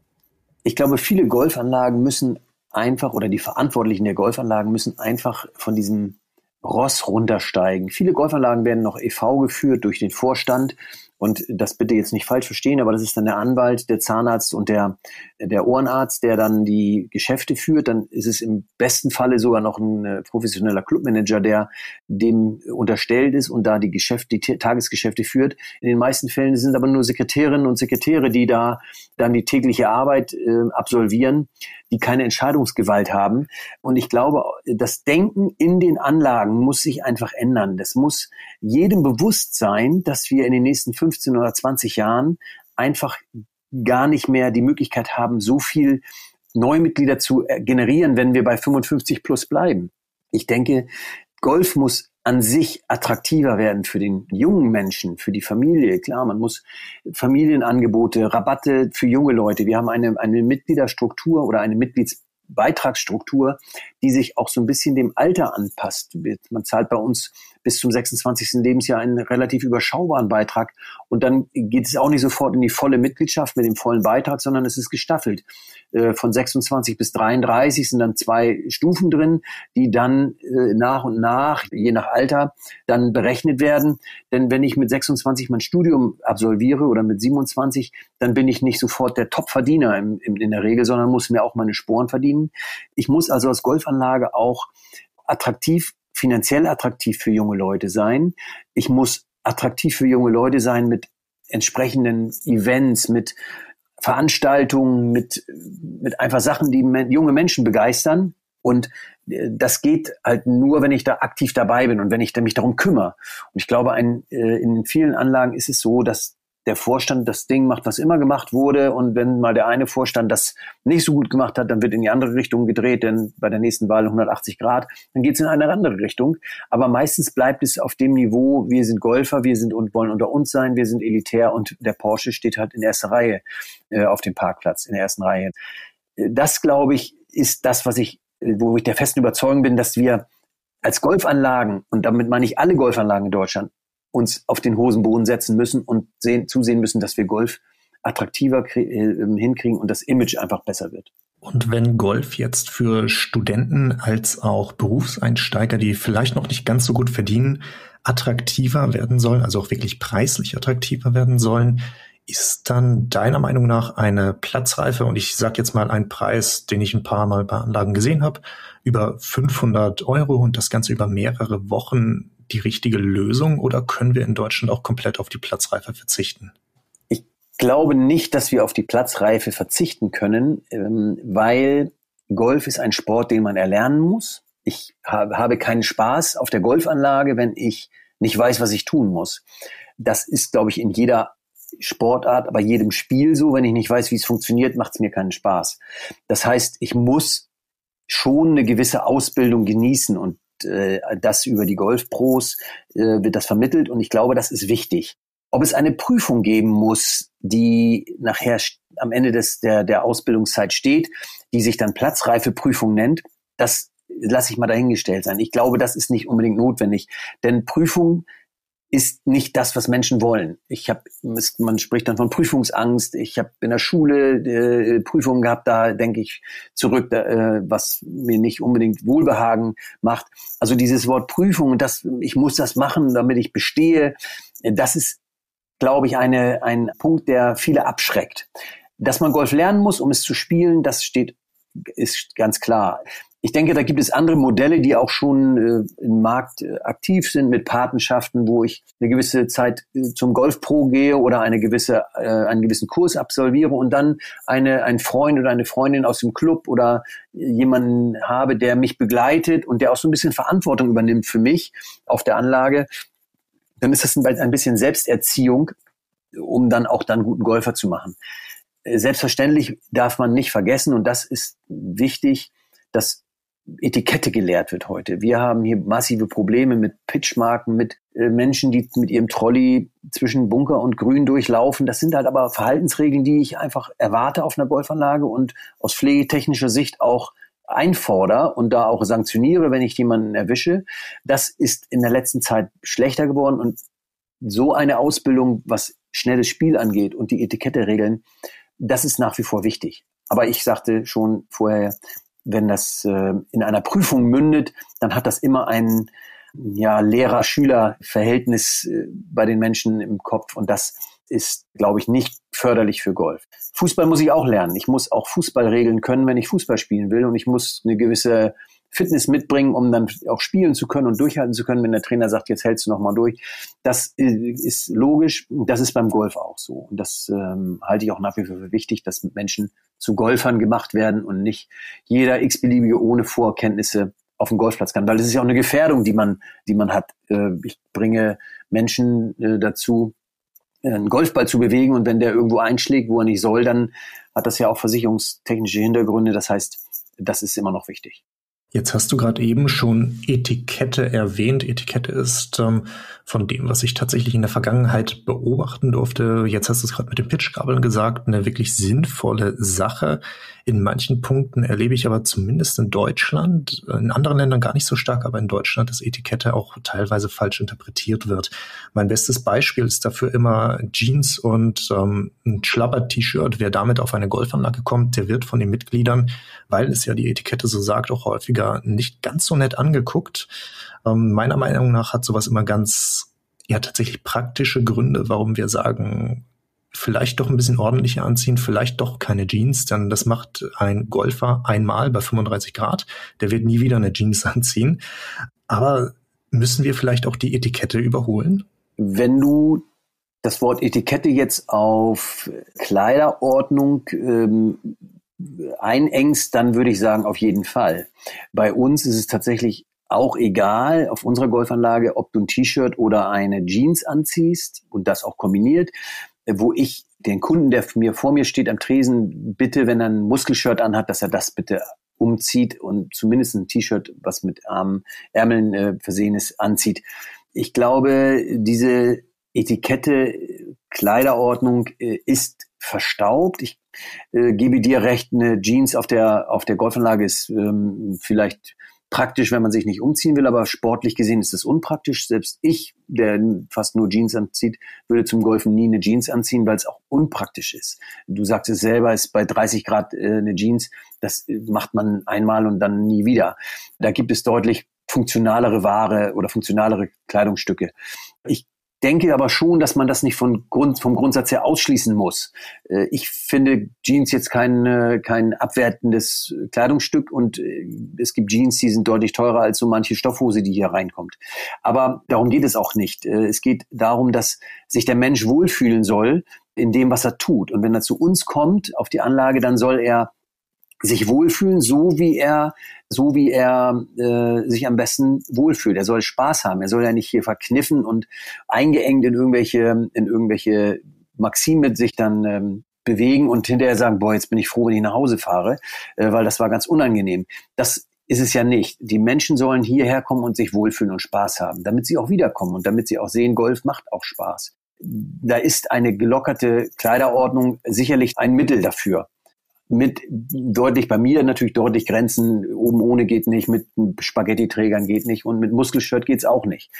Ich glaube, viele Golfanlagen müssen einfach oder die Verantwortlichen der Golfanlagen müssen einfach von diesem Ross runtersteigen. Viele Golfanlagen werden noch EV geführt durch den Vorstand und das bitte jetzt nicht falsch verstehen, aber das ist dann der Anwalt, der Zahnarzt und der, der Ohrenarzt, der dann die Geschäfte führt. Dann ist es im besten Falle sogar noch ein äh, professioneller Clubmanager, der dem unterstellt ist und da die Geschäfte, die Tagesgeschäfte führt. In den meisten Fällen sind aber nur Sekretärinnen und Sekretäre, die da dann die tägliche Arbeit äh, absolvieren, die keine Entscheidungsgewalt haben. Und ich glaube, das Denken in den Anlagen muss sich einfach ändern. Das muss jedem bewusst sein, dass wir in den nächsten 15 oder 20 Jahren einfach gar nicht mehr die Möglichkeit haben, so viel Neumitglieder zu äh, generieren, wenn wir bei 55 plus bleiben. Ich denke, Golf muss an sich attraktiver werden für den jungen Menschen, für die Familie. Klar, man muss Familienangebote, Rabatte für junge Leute. Wir haben eine, eine Mitgliederstruktur oder eine Mitglieds Beitragsstruktur, die sich auch so ein bisschen dem Alter anpasst. Man zahlt bei uns bis zum 26. Lebensjahr einen relativ überschaubaren Beitrag und dann geht es auch nicht sofort in die volle Mitgliedschaft mit dem vollen Beitrag, sondern es ist gestaffelt. Äh, von 26 bis 33 sind dann zwei Stufen drin, die dann äh, nach und nach, je nach Alter, dann berechnet werden. Denn wenn ich mit 26 mein Studium absolviere oder mit 27, dann bin ich nicht sofort der Top-Verdiener in der Regel, sondern muss mir auch meine Sporen verdienen. Ich muss also als Golfanlage auch attraktiv finanziell attraktiv für junge Leute sein. Ich muss attraktiv für junge Leute sein mit entsprechenden Events, mit Veranstaltungen, mit, mit einfach Sachen, die junge Menschen begeistern. Und äh, das geht halt nur, wenn ich da aktiv dabei bin und wenn ich mich darum kümmere. Und ich glaube, ein, äh, in vielen Anlagen ist es so, dass der Vorstand das Ding macht, was immer gemacht wurde. Und wenn mal der eine Vorstand das nicht so gut gemacht hat, dann wird in die andere Richtung gedreht, denn bei der nächsten Wahl 180 Grad, dann geht es in eine andere Richtung. Aber meistens bleibt es auf dem Niveau, wir sind Golfer, wir sind und wollen unter uns sein, wir sind elitär und der Porsche steht halt in erster Reihe äh, auf dem Parkplatz, in der ersten Reihe. Das, glaube ich, ist das, was ich, wo ich der festen Überzeugung bin, dass wir als Golfanlagen, und damit meine ich alle Golfanlagen in Deutschland, uns auf den Hosenboden setzen müssen und sehen, zusehen müssen, dass wir Golf attraktiver äh, hinkriegen und das Image einfach besser wird. Und wenn Golf jetzt für Studenten als auch Berufseinsteiger, die vielleicht noch nicht ganz so gut verdienen, attraktiver werden soll, also auch wirklich preislich attraktiver werden sollen, ist dann deiner Meinung nach eine Platzreife, und ich sage jetzt mal einen Preis, den ich ein paar Mal bei Anlagen gesehen habe, über 500 Euro und das Ganze über mehrere Wochen die richtige Lösung oder können wir in Deutschland auch komplett auf die Platzreife verzichten? Ich glaube nicht, dass wir auf die Platzreife verzichten können, ähm, weil Golf ist ein Sport, den man erlernen muss. Ich habe keinen Spaß auf der Golfanlage, wenn ich nicht weiß, was ich tun muss. Das ist, glaube ich, in jeder Sportart, bei jedem Spiel so. Wenn ich nicht weiß, wie es funktioniert, macht es mir keinen Spaß. Das heißt, ich muss schon eine gewisse Ausbildung genießen und äh, das über die Golfpros äh, wird das vermittelt und ich glaube, das ist wichtig. Ob es eine Prüfung geben muss, die nachher am Ende des, der, der Ausbildungszeit steht, die sich dann Platzreifeprüfung nennt, das lasse ich mal dahingestellt sein. Ich glaube, das ist nicht unbedingt notwendig, denn Prüfung ist nicht das, was Menschen wollen. Ich habe, man spricht dann von Prüfungsangst. Ich habe in der Schule äh, Prüfungen gehabt, da denke ich zurück, äh, was mir nicht unbedingt Wohlbehagen macht. Also dieses Wort Prüfung, das ich muss das machen, damit ich bestehe, das ist, glaube ich, eine, ein Punkt, der viele abschreckt. Dass man Golf lernen muss, um es zu spielen, das steht ist ganz klar. Ich denke, da gibt es andere Modelle, die auch schon äh, im Markt äh, aktiv sind mit Patenschaften, wo ich eine gewisse Zeit äh, zum Golfpro gehe oder eine gewisse, äh, einen gewissen Kurs absolviere und dann eine, ein Freund oder eine Freundin aus dem Club oder jemanden habe, der mich begleitet und der auch so ein bisschen Verantwortung übernimmt für mich auf der Anlage. Dann ist das ein, ein bisschen Selbsterziehung, um dann auch dann guten Golfer zu machen. Äh, selbstverständlich darf man nicht vergessen, und das ist wichtig, dass Etikette gelehrt wird heute. Wir haben hier massive Probleme mit Pitchmarken, mit äh, Menschen, die mit ihrem Trolley zwischen Bunker und Grün durchlaufen. Das sind halt aber Verhaltensregeln, die ich einfach erwarte auf einer Golfanlage und aus pflegetechnischer Sicht auch einfordere und da auch sanktioniere, wenn ich jemanden erwische. Das ist in der letzten Zeit schlechter geworden und so eine Ausbildung, was schnelles Spiel angeht und die Etikette-Regeln, das ist nach wie vor wichtig. Aber ich sagte schon vorher, wenn das äh, in einer Prüfung mündet, dann hat das immer ein ja, Lehrer-Schüler-Verhältnis äh, bei den Menschen im Kopf und das ist, glaube ich, nicht förderlich für Golf. Fußball muss ich auch lernen. Ich muss auch Fußball regeln können, wenn ich Fußball spielen will und ich muss eine gewisse Fitness mitbringen, um dann auch spielen zu können und durchhalten zu können, wenn der Trainer sagt, jetzt hältst du noch mal durch. Das ist logisch. Das ist beim Golf auch so. Und das ähm, halte ich auch nach wie vor für wichtig, dass Menschen zu Golfern gemacht werden und nicht jeder x-beliebige ohne Vorkenntnisse auf den Golfplatz kann. Weil das ist ja auch eine Gefährdung, die man, die man hat. Äh, ich bringe Menschen äh, dazu, einen Golfball zu bewegen und wenn der irgendwo einschlägt, wo er nicht soll, dann hat das ja auch versicherungstechnische Hintergründe. Das heißt, das ist immer noch wichtig. Jetzt hast du gerade eben schon Etikette erwähnt. Etikette ist ähm, von dem, was ich tatsächlich in der Vergangenheit beobachten durfte. Jetzt hast du es gerade mit den Pitchgabeln gesagt, eine wirklich sinnvolle Sache. In manchen Punkten erlebe ich aber zumindest in Deutschland, in anderen Ländern gar nicht so stark, aber in Deutschland, dass Etikette auch teilweise falsch interpretiert wird. Mein bestes Beispiel ist dafür immer Jeans und ähm, ein Schlabber-T-Shirt. Wer damit auf eine Golfanlage kommt, der wird von den Mitgliedern, weil es ja die Etikette so sagt, auch häufiger nicht ganz so nett angeguckt. Ähm, meiner Meinung nach hat sowas immer ganz ja tatsächlich praktische Gründe, warum wir sagen, vielleicht doch ein bisschen ordentlicher anziehen, vielleicht doch keine Jeans, dann das macht ein Golfer einmal bei 35 Grad, der wird nie wieder eine Jeans anziehen. Aber müssen wir vielleicht auch die Etikette überholen? Wenn du das Wort Etikette jetzt auf Kleiderordnung ähm, einengst, dann würde ich sagen, auf jeden Fall. Bei uns ist es tatsächlich auch egal auf unserer Golfanlage, ob du ein T-Shirt oder eine Jeans anziehst und das auch kombiniert wo ich den Kunden, der mir vor mir steht am Tresen, bitte, wenn er ein Muskelshirt anhat, dass er das bitte umzieht und zumindest ein T-Shirt, was mit Armen, Ärmeln äh, versehen ist, anzieht. Ich glaube, diese Etikette, Kleiderordnung äh, ist verstaubt. Ich äh, gebe dir recht, eine Jeans auf der, auf der Golfanlage ist ähm, vielleicht praktisch, wenn man sich nicht umziehen will, aber sportlich gesehen ist es unpraktisch. Selbst ich, der fast nur Jeans anzieht, würde zum Golfen nie eine Jeans anziehen, weil es auch unpraktisch ist. Du sagst es selber, ist bei 30 Grad äh, eine Jeans, das äh, macht man einmal und dann nie wieder. Da gibt es deutlich funktionalere Ware oder funktionalere Kleidungsstücke. Ich denke aber schon, dass man das nicht von Grund, vom Grundsatz her ausschließen muss. Äh, ich finde Jeans jetzt kein, kein abwertendes Kleidungsstück und äh, es gibt Jeans, die sind deutlich teurer als so manche Stoffhose, die hier reinkommt. Aber darum geht es auch nicht. Äh, es geht darum, dass sich der Mensch wohlfühlen soll in dem, was er tut. Und wenn er zu uns kommt, auf die Anlage, dann soll er sich wohlfühlen, so wie er, so wie er äh, sich am besten wohlfühlt. Er soll Spaß haben. Er soll ja nicht hier verkniffen und eingeengt in irgendwelche, in irgendwelche Maxime sich dann ähm, bewegen und hinterher sagen, boah, jetzt bin ich froh, wenn ich nach Hause fahre, äh, weil das war ganz unangenehm. Das ist es ja nicht. Die Menschen sollen hierher kommen und sich wohlfühlen und Spaß haben, damit sie auch wiederkommen und damit sie auch sehen, Golf macht auch Spaß. Da ist eine gelockerte Kleiderordnung sicherlich ein Mittel dafür mit deutlich bei mir natürlich deutlich Grenzen. Oben ohne geht nicht, mit Spaghetti-Trägern geht nicht und mit Muskelshirt geht's auch nicht.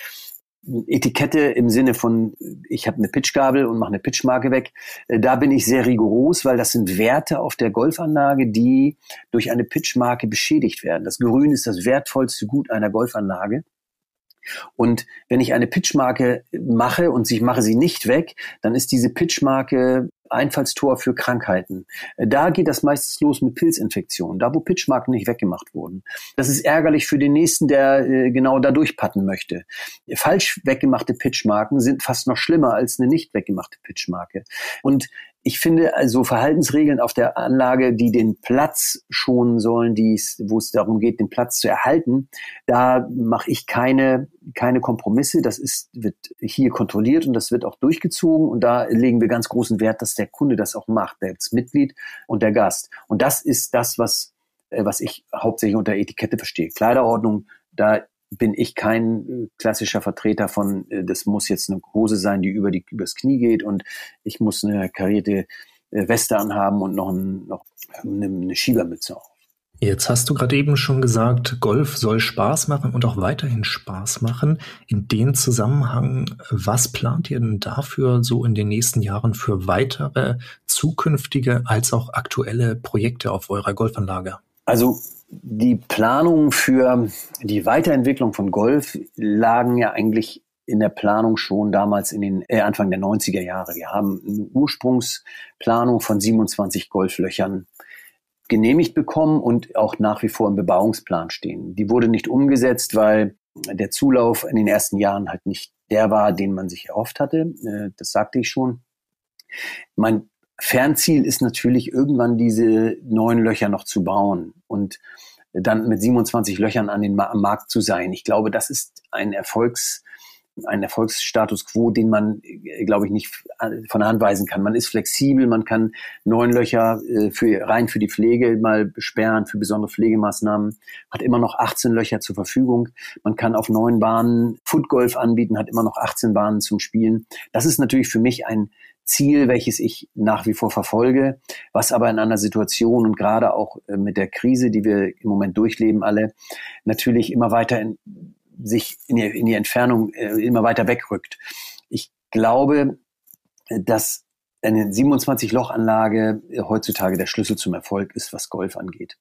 Etikette im Sinne von, ich habe eine Pitchgabel und mache eine Pitchmarke weg. Äh, da bin ich sehr rigoros, weil das sind Werte auf der Golfanlage, die durch eine Pitchmarke beschädigt werden. Das Grün ist das wertvollste Gut einer Golfanlage. Und wenn ich eine Pitchmarke mache und ich mache sie nicht weg, dann ist diese Pitchmarke Einfallstor für Krankheiten. Da geht das meistens los mit Pilzinfektionen, da wo Pitchmarken nicht weggemacht wurden. Das ist ärgerlich für den nächsten, der äh, genau da durchpatten möchte. Falsch weggemachte Pitchmarken sind fast noch schlimmer als eine nicht weggemachte Pitchmarke. Und ich finde also Verhaltensregeln auf der Anlage, die den Platz schonen sollen, die wo es darum geht, den Platz zu erhalten, da mache ich keine, keine Kompromisse. Das ist, wird hier kontrolliert und das wird auch durchgezogen. Und da legen wir ganz großen Wert, dass der Kunde das auch macht, das Mitglied und der Gast. Und das ist das, was, äh, was ich hauptsächlich unter Etikette verstehe. Kleiderordnung, da bin ich kein äh, klassischer Vertreter von, äh, das muss jetzt eine Hose sein, die über die, übers Knie geht und ich muss eine karierte äh, Weste anhaben und noch, ein, noch eine, eine Schiebermütze auf. Jetzt hast du gerade eben schon gesagt, Golf soll Spaß machen und auch weiterhin Spaß machen. In dem Zusammenhang, was plant ihr denn dafür so in den nächsten Jahren für weitere zukünftige als auch aktuelle Projekte auf eurer Golfanlage? Also die Planungen für die Weiterentwicklung von Golf lagen ja eigentlich in der Planung schon damals in den äh, Anfang der 90er Jahre. Wir haben eine Ursprungsplanung von 27 Golflöchern genehmigt bekommen und auch nach wie vor im Bebauungsplan stehen. Die wurde nicht umgesetzt, weil der Zulauf in den ersten Jahren halt nicht der war, den man sich erhofft hatte. Äh, das sagte ich schon. Mein Fernziel ist natürlich irgendwann diese neuen Löcher noch zu bauen und dann mit 27 Löchern an den am Markt zu sein. Ich glaube, das ist ein Erfolgs ein Erfolgsstatus quo, den man, äh, glaube ich, nicht von der Hand weisen kann. Man ist flexibel, man kann neun Löcher äh, für, rein für die Pflege mal besperren, für besondere Pflegemaßnahmen, hat immer noch 18 Löcher zur Verfügung. Man kann auf neun Bahnen Footgolf anbieten, hat immer noch 18 Bahnen zum Spielen. Das ist natürlich für mich ein Ziel, welches ich nach wie vor verfolge, was aber in einer Situation und gerade auch äh, mit der Krise, die wir im Moment durchleben alle, natürlich immer weiter in, sich in die, in die Entfernung äh, immer weiter wegrückt. Ich glaube, dass eine 27-Loch-Anlage heutzutage der Schlüssel zum Erfolg ist, was Golf angeht.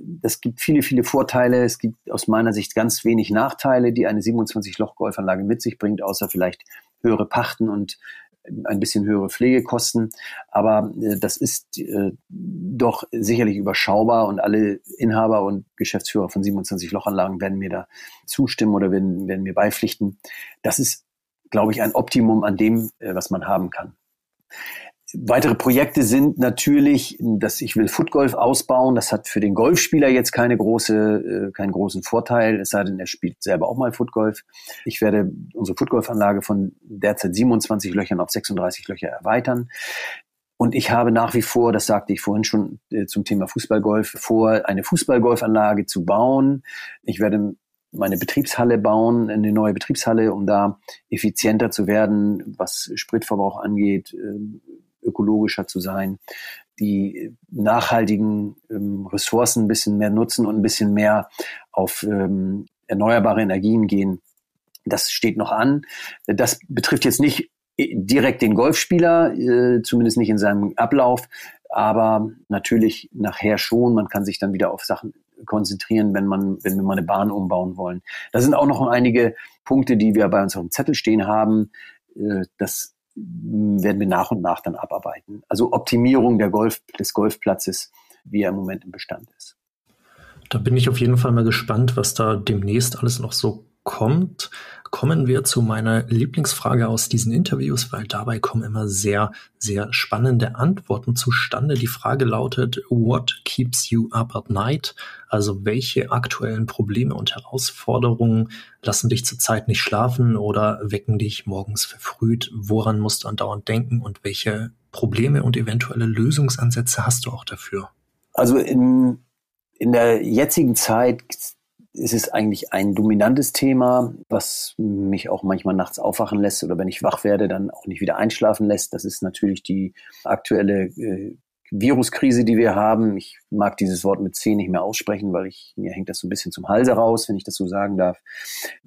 Das gibt viele, viele Vorteile. Es gibt aus meiner Sicht ganz wenig Nachteile, die eine 27-Loch-Golfanlage mit sich bringt, außer vielleicht höhere Pachten und ein bisschen höhere Pflegekosten, aber äh, das ist äh, doch sicherlich überschaubar und alle Inhaber und Geschäftsführer von 27 Lochanlagen werden mir da zustimmen oder werden, werden mir beipflichten. Das ist, glaube ich, ein Optimum an dem, äh, was man haben kann. Weitere Projekte sind natürlich, dass ich will Footgolf ausbauen. Das hat für den Golfspieler jetzt keine große, äh, keinen großen Vorteil, es sei denn, er spielt selber auch mal Footgolf. Ich werde unsere Footgolfanlage von derzeit 27 Löchern auf 36 Löcher erweitern. Und ich habe nach wie vor, das sagte ich vorhin schon äh, zum Thema Fußballgolf, vor, eine Fußballgolfanlage zu bauen. Ich werde meine Betriebshalle bauen, eine neue Betriebshalle, um da effizienter zu werden, was Spritverbrauch angeht, ähm, ökologischer zu sein, die nachhaltigen ähm, Ressourcen ein bisschen mehr nutzen und ein bisschen mehr auf ähm, erneuerbare Energien gehen. Das steht noch an. Das betrifft jetzt nicht direkt den Golfspieler, äh, zumindest nicht in seinem Ablauf, aber natürlich nachher schon. Man kann sich dann wieder auf Sachen konzentrieren, wenn man, wenn wir mal eine Bahn umbauen wollen. Da sind auch noch einige Punkte, die wir bei unserem Zettel stehen haben äh, das werden wir nach und nach dann abarbeiten. Also Optimierung der Golf, des Golfplatzes, wie er im Moment im Bestand ist. Da bin ich auf jeden Fall mal gespannt, was da demnächst alles noch so kommt, kommen wir zu meiner Lieblingsfrage aus diesen Interviews, weil dabei kommen immer sehr, sehr spannende Antworten zustande. Die Frage lautet, what keeps you up at night? Also welche aktuellen Probleme und Herausforderungen lassen dich zurzeit nicht schlafen oder wecken dich morgens verfrüht? Woran musst du andauernd denken und welche Probleme und eventuelle Lösungsansätze hast du auch dafür? Also in, in der jetzigen Zeit ist es eigentlich ein dominantes Thema, was mich auch manchmal nachts aufwachen lässt oder wenn ich wach werde, dann auch nicht wieder einschlafen lässt. Das ist natürlich die aktuelle äh, Viruskrise, die wir haben. Ich mag dieses Wort mit C nicht mehr aussprechen, weil ich, mir hängt das so ein bisschen zum Halse raus, wenn ich das so sagen darf.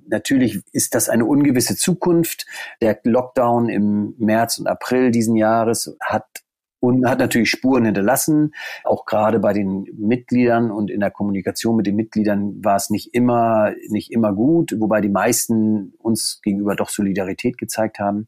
Natürlich ist das eine ungewisse Zukunft. Der Lockdown im März und April diesen Jahres hat und hat natürlich Spuren hinterlassen. Auch gerade bei den Mitgliedern und in der Kommunikation mit den Mitgliedern war es nicht immer, nicht immer gut, wobei die meisten uns gegenüber doch Solidarität gezeigt haben.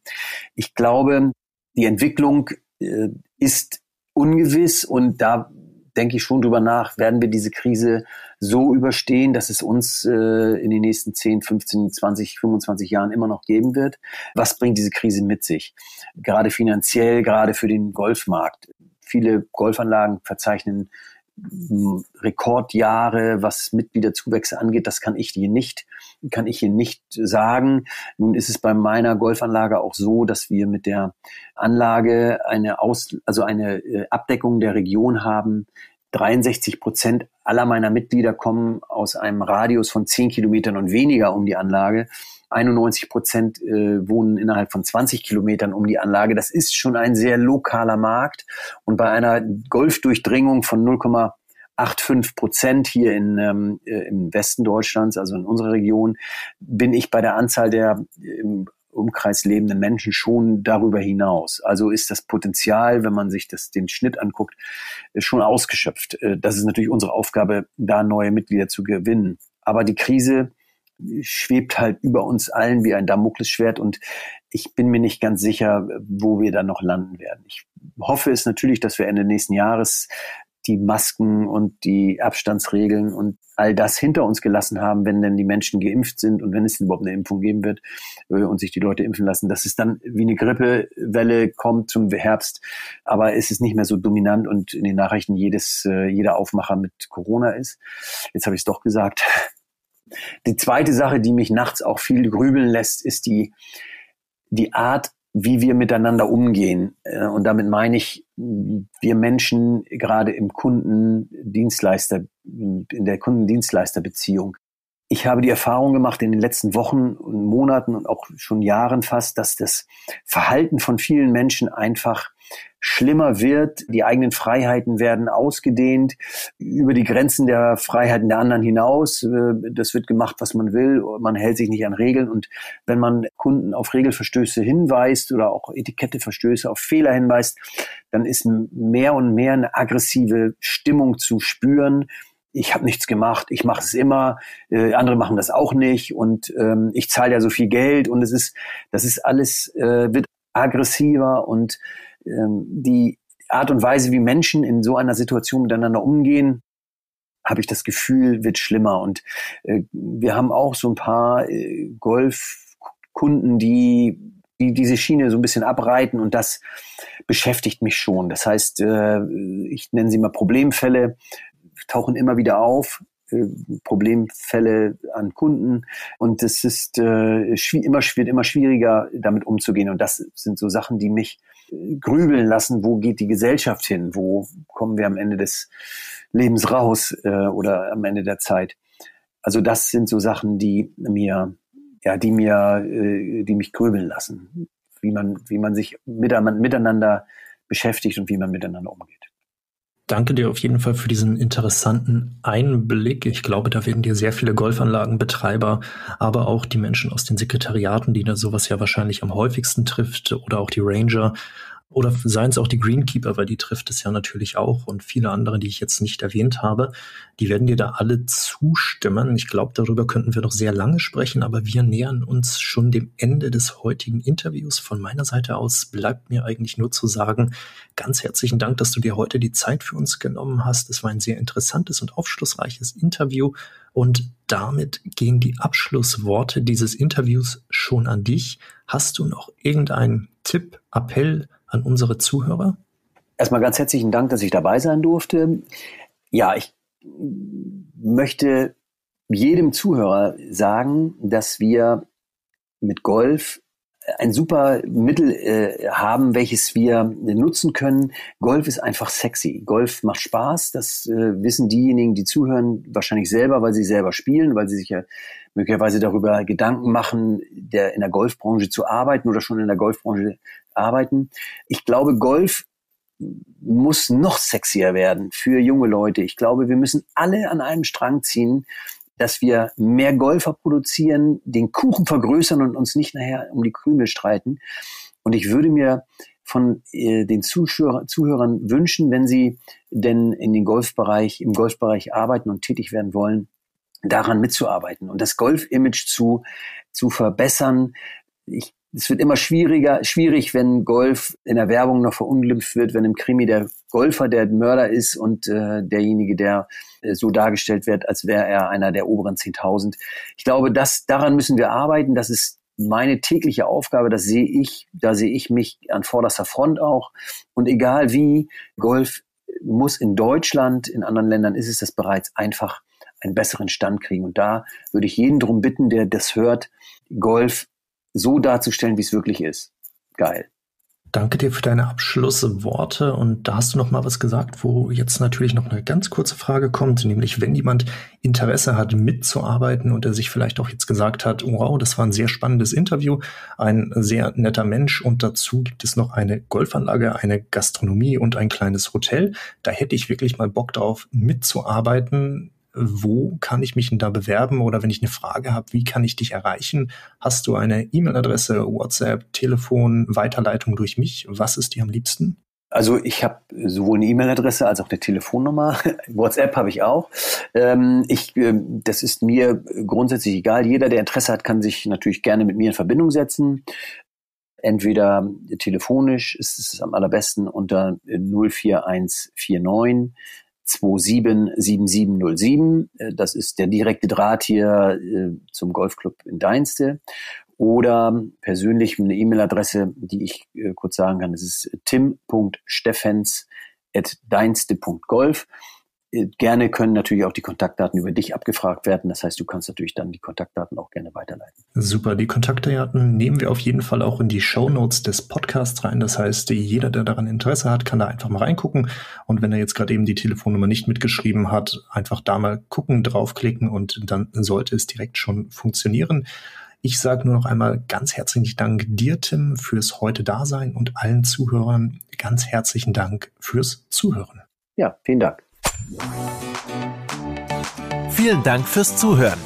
Ich glaube, die Entwicklung äh, ist ungewiss und da denke ich schon drüber nach, werden wir diese Krise so überstehen, dass es uns äh, in den nächsten 10, 15, 20, 25 Jahren immer noch geben wird. Was bringt diese Krise mit sich? Gerade finanziell, gerade für den Golfmarkt. Viele Golfanlagen verzeichnen hm, Rekordjahre, was Mitgliederzuwächse angeht, das kann ich hier nicht, kann ich hier nicht sagen. Nun ist es bei meiner Golfanlage auch so, dass wir mit der Anlage eine Aus, also eine äh, Abdeckung der Region haben, 63 Prozent aller meiner Mitglieder kommen aus einem Radius von 10 Kilometern und weniger um die Anlage. 91 Prozent äh, wohnen innerhalb von 20 Kilometern um die Anlage. Das ist schon ein sehr lokaler Markt. Und bei einer Golfdurchdringung von 0,85 Prozent hier in, ähm, äh, im Westen Deutschlands, also in unserer Region, bin ich bei der Anzahl der im Umkreis lebenden Menschen schon darüber hinaus. Also ist das Potenzial, wenn man sich das, den Schnitt anguckt, äh, schon ausgeschöpft. Äh, das ist natürlich unsere Aufgabe, da neue Mitglieder zu gewinnen. Aber die Krise schwebt halt über uns allen wie ein Damoklesschwert und ich bin mir nicht ganz sicher, wo wir dann noch landen werden. Ich hoffe es natürlich, dass wir Ende nächsten Jahres die Masken und die Abstandsregeln und all das hinter uns gelassen haben, wenn denn die Menschen geimpft sind und wenn es überhaupt eine Impfung geben wird äh, und sich die Leute impfen lassen, dass es dann wie eine Grippewelle kommt zum Herbst, aber es ist nicht mehr so dominant und in den Nachrichten jedes äh, jeder Aufmacher mit Corona ist. Jetzt habe ich es doch gesagt. Die zweite Sache, die mich nachts auch viel grübeln lässt, ist die die Art, wie wir miteinander umgehen. Äh, und damit meine ich, wir Menschen gerade im Kundendienstleister, in der Kundendienstleisterbeziehung. Ich habe die Erfahrung gemacht in den letzten Wochen und Monaten und auch schon Jahren fast, dass das Verhalten von vielen Menschen einfach schlimmer wird. Die eigenen Freiheiten werden ausgedehnt über die Grenzen der Freiheiten der anderen hinaus. Äh, das wird gemacht, was man will. Man hält sich nicht an Regeln. Und wenn man Kunden auf Regelverstöße hinweist oder auch Etiketteverstöße auf Fehler hinweist, dann ist mehr und mehr eine aggressive Stimmung zu spüren ich habe nichts gemacht, ich mache es immer, äh, andere machen das auch nicht und ähm, ich zahle ja so viel Geld und es ist, das ist alles äh, wird aggressiver und ähm, die Art und Weise, wie Menschen in so einer Situation miteinander umgehen, habe ich das Gefühl, wird schlimmer. Und äh, wir haben auch so ein paar äh, Golfkunden, die, die diese Schiene so ein bisschen abreiten und das beschäftigt mich schon. Das heißt, äh, ich nenne sie mal Problemfälle, tauchen immer wieder auf. Äh, Problemfälle an Kunden. Und es ist äh, immer wird immer schwieriger damit umzugehen. Und das sind so Sachen, die mich äh, grübeln lassen, wo geht die Gesellschaft hin, wo kommen wir am Ende des Lebens raus äh, oder am Ende der Zeit. Also das sind so Sachen, die mir ja, die mir äh, die mich grübeln lassen, wie man wie man sich miteinander beschäftigt und wie man miteinander umgeht danke dir auf jeden Fall für diesen interessanten Einblick. Ich glaube, da werden dir sehr viele Golfanlagenbetreiber, aber auch die Menschen aus den Sekretariaten, die da sowas ja wahrscheinlich am häufigsten trifft, oder auch die Ranger, oder seien es auch die Greenkeeper, weil die trifft es ja natürlich auch und viele andere, die ich jetzt nicht erwähnt habe, die werden dir da alle zustimmen. Ich glaube, darüber könnten wir noch sehr lange sprechen, aber wir nähern uns schon dem Ende des heutigen Interviews. Von meiner Seite aus bleibt mir eigentlich nur zu sagen, ganz herzlichen Dank, dass du dir heute die Zeit für uns genommen hast. Es war ein sehr interessantes und aufschlussreiches Interview und damit gehen die Abschlussworte dieses Interviews schon an dich. Hast du noch irgendeinen Tipp, Appell, an unsere Zuhörer? Erstmal ganz herzlichen Dank, dass ich dabei sein durfte. Ja, ich möchte jedem Zuhörer sagen, dass wir mit Golf ein super Mittel äh, haben, welches wir nutzen können. Golf ist einfach sexy. Golf macht Spaß. Das äh, wissen diejenigen, die zuhören, wahrscheinlich selber, weil sie selber spielen, weil sie sich ja möglicherweise darüber Gedanken machen, der in der Golfbranche zu arbeiten oder schon in der Golfbranche arbeiten. Ich glaube, Golf muss noch sexier werden für junge Leute. Ich glaube, wir müssen alle an einem Strang ziehen, dass wir mehr Golfer produzieren, den Kuchen vergrößern und uns nicht nachher um die Krümel streiten. Und ich würde mir von äh, den Zuschauer, Zuhörern wünschen, wenn sie denn in den Golfbereich, im Golfbereich arbeiten und tätig werden wollen, daran mitzuarbeiten und das Golf-Image zu, zu verbessern. Ich es wird immer schwieriger, schwierig, wenn Golf in der Werbung noch verunglimpft wird, wenn im Krimi der Golfer der Mörder ist und äh, derjenige, der äh, so dargestellt wird, als wäre er einer der oberen 10.000. Ich glaube, das, daran müssen wir arbeiten. Das ist meine tägliche Aufgabe. Das sehe ich, da sehe ich mich an vorderster Front auch. Und egal wie, Golf muss in Deutschland, in anderen Ländern ist es das bereits einfach einen besseren Stand kriegen. Und da würde ich jeden drum bitten, der das hört, Golf so darzustellen, wie es wirklich ist. Geil. Danke dir für deine Abschlussworte und da hast du noch mal was gesagt, wo jetzt natürlich noch eine ganz kurze Frage kommt, nämlich wenn jemand Interesse hat mitzuarbeiten und er sich vielleicht auch jetzt gesagt hat, wow, das war ein sehr spannendes Interview, ein sehr netter Mensch und dazu gibt es noch eine Golfanlage, eine Gastronomie und ein kleines Hotel, da hätte ich wirklich mal Bock drauf mitzuarbeiten wo kann ich mich denn da bewerben oder wenn ich eine Frage habe, wie kann ich dich erreichen? Hast du eine E-Mail-Adresse, WhatsApp, Telefon, Weiterleitung durch mich? Was ist dir am liebsten? Also ich habe sowohl eine E-Mail-Adresse als auch eine Telefonnummer. WhatsApp habe ich auch. Ähm, ich, äh, das ist mir grundsätzlich egal. Jeder, der Interesse hat, kann sich natürlich gerne mit mir in Verbindung setzen. Entweder telefonisch ist es am allerbesten unter 04149 277707. Äh, das ist der direkte Draht hier äh, zum Golfclub in Deinste. Oder persönlich eine E-Mail-Adresse, die ich äh, kurz sagen kann. Das ist tim.steffens.deinste.golf. Äh, gerne können natürlich auch die Kontaktdaten über dich abgefragt werden. Das heißt, du kannst natürlich dann die Kontaktdaten auch gerne weiterleiten. Super, die Kontaktdaten nehmen wir auf jeden Fall auch in die Show Notes des Podcasts rein. Das heißt, jeder, der daran Interesse hat, kann da einfach mal reingucken. Und wenn er jetzt gerade eben die Telefonnummer nicht mitgeschrieben hat, einfach da mal gucken, draufklicken und dann sollte es direkt schon funktionieren. Ich sage nur noch einmal ganz herzlichen Dank dir, Tim, fürs heute Dasein und allen Zuhörern ganz herzlichen Dank fürs Zuhören. Ja, vielen Dank. Vielen Dank fürs Zuhören.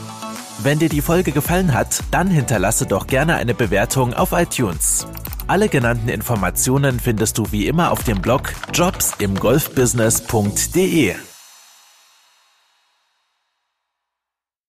Wenn dir die Folge gefallen hat, dann hinterlasse doch gerne eine Bewertung auf iTunes. Alle genannten Informationen findest du wie immer auf dem Blog jobsimgolfbusiness.de.